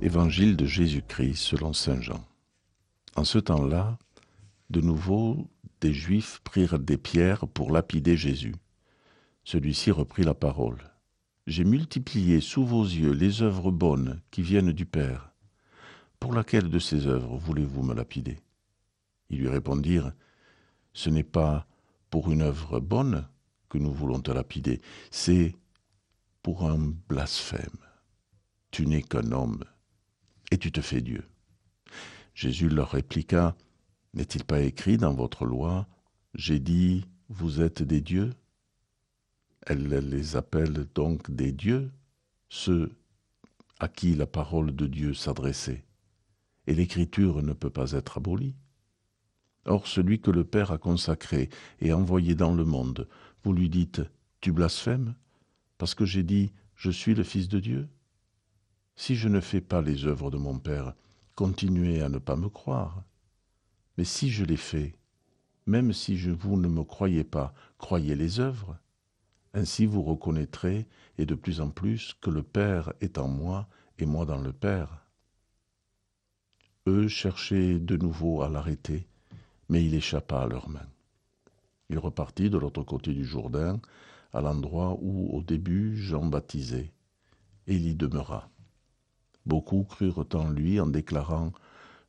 Évangile de Jésus-Christ selon Saint Jean. En ce temps-là, de nouveau, des Juifs prirent des pierres pour lapider Jésus. Celui-ci reprit la parole. J'ai multiplié sous vos yeux les œuvres bonnes qui viennent du Père. Pour laquelle de ces œuvres voulez-vous me lapider? Ils lui répondirent, Ce n'est pas pour une œuvre bonne que nous voulons te lapider, c'est pour un blasphème. Tu n'es qu'un homme et tu te fais Dieu. Jésus leur répliqua, N'est-il pas écrit dans votre loi, J'ai dit, vous êtes des dieux Elle les appelle donc des dieux, ceux à qui la parole de Dieu s'adressait. Et l'écriture ne peut pas être abolie. Or celui que le Père a consacré et envoyé dans le monde, vous lui dites, Tu blasphèmes, parce que j'ai dit, Je suis le Fils de Dieu si je ne fais pas les œuvres de mon Père, continuez à ne pas me croire. Mais si je les fais, même si vous ne me croyez pas, croyez les œuvres. Ainsi vous reconnaîtrez, et de plus en plus, que le Père est en moi et moi dans le Père. Eux cherchaient de nouveau à l'arrêter, mais il échappa à leurs mains. Il repartit de l'autre côté du Jourdain, à l'endroit où au début Jean baptisait, et il y demeura. Beaucoup crurent en lui en déclarant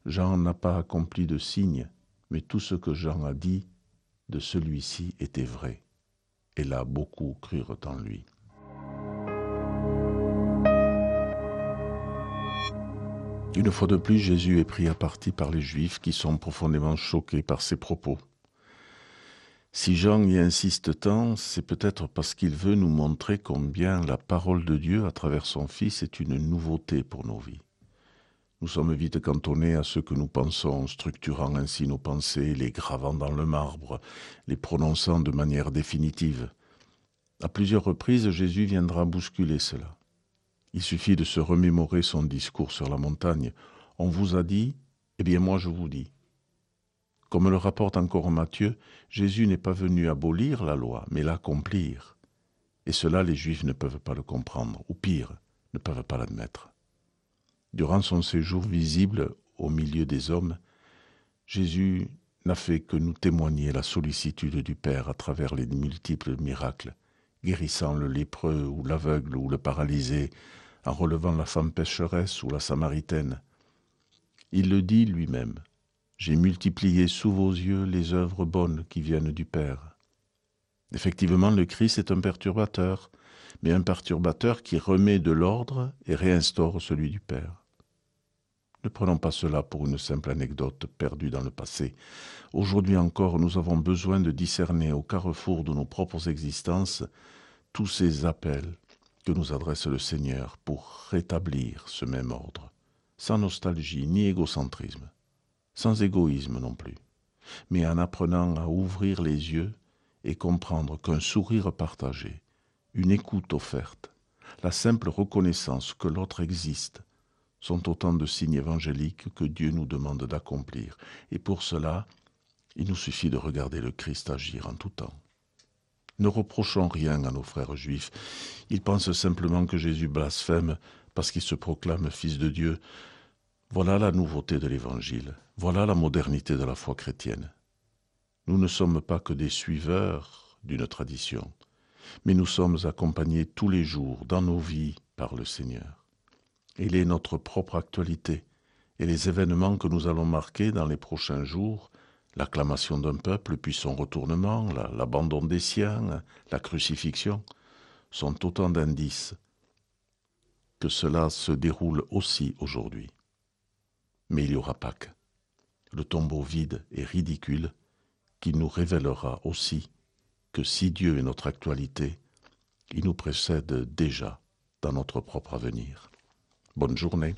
Jean n'a pas accompli de signe, mais tout ce que Jean a dit de celui-ci était vrai. Et là, beaucoup crurent en lui. Une fois de plus, Jésus est pris à partie par les Juifs qui sont profondément choqués par ses propos. Si Jean y insiste tant, c'est peut-être parce qu'il veut nous montrer combien la parole de Dieu à travers son Fils est une nouveauté pour nos vies. Nous sommes vite cantonnés à ce que nous pensons, structurant ainsi nos pensées, les gravant dans le marbre, les prononçant de manière définitive. À plusieurs reprises, Jésus viendra bousculer cela. Il suffit de se remémorer son discours sur la montagne. On vous a dit, eh bien moi je vous dis. Comme le rapporte encore Matthieu, Jésus n'est pas venu abolir la loi, mais l'accomplir. Et cela, les Juifs ne peuvent pas le comprendre, ou pire, ne peuvent pas l'admettre. Durant son séjour visible au milieu des hommes, Jésus n'a fait que nous témoigner la sollicitude du Père à travers les multiples miracles, guérissant le lépreux ou l'aveugle ou le paralysé, en relevant la femme pécheresse ou la samaritaine. Il le dit lui-même, j'ai multiplié sous vos yeux les œuvres bonnes qui viennent du Père. Effectivement, le Christ est un perturbateur, mais un perturbateur qui remet de l'ordre et réinstaure celui du Père. Ne prenons pas cela pour une simple anecdote perdue dans le passé. Aujourd'hui encore, nous avons besoin de discerner au carrefour de nos propres existences tous ces appels que nous adresse le Seigneur pour rétablir ce même ordre, sans nostalgie ni égocentrisme sans égoïsme non plus, mais en apprenant à ouvrir les yeux et comprendre qu'un sourire partagé, une écoute offerte, la simple reconnaissance que l'autre existe, sont autant de signes évangéliques que Dieu nous demande d'accomplir. Et pour cela, il nous suffit de regarder le Christ agir en tout temps. Ne reprochons rien à nos frères juifs. Ils pensent simplement que Jésus blasphème parce qu'il se proclame fils de Dieu. Voilà la nouveauté de l'Évangile, voilà la modernité de la foi chrétienne. Nous ne sommes pas que des suiveurs d'une tradition, mais nous sommes accompagnés tous les jours dans nos vies par le Seigneur. Il est notre propre actualité et les événements que nous allons marquer dans les prochains jours, l'acclamation d'un peuple puis son retournement, l'abandon des siens, la crucifixion, sont autant d'indices que cela se déroule aussi aujourd'hui. Mais il y aura Pâques, le tombeau vide et ridicule qui nous révélera aussi que si Dieu est notre actualité, il nous précède déjà dans notre propre avenir. Bonne journée.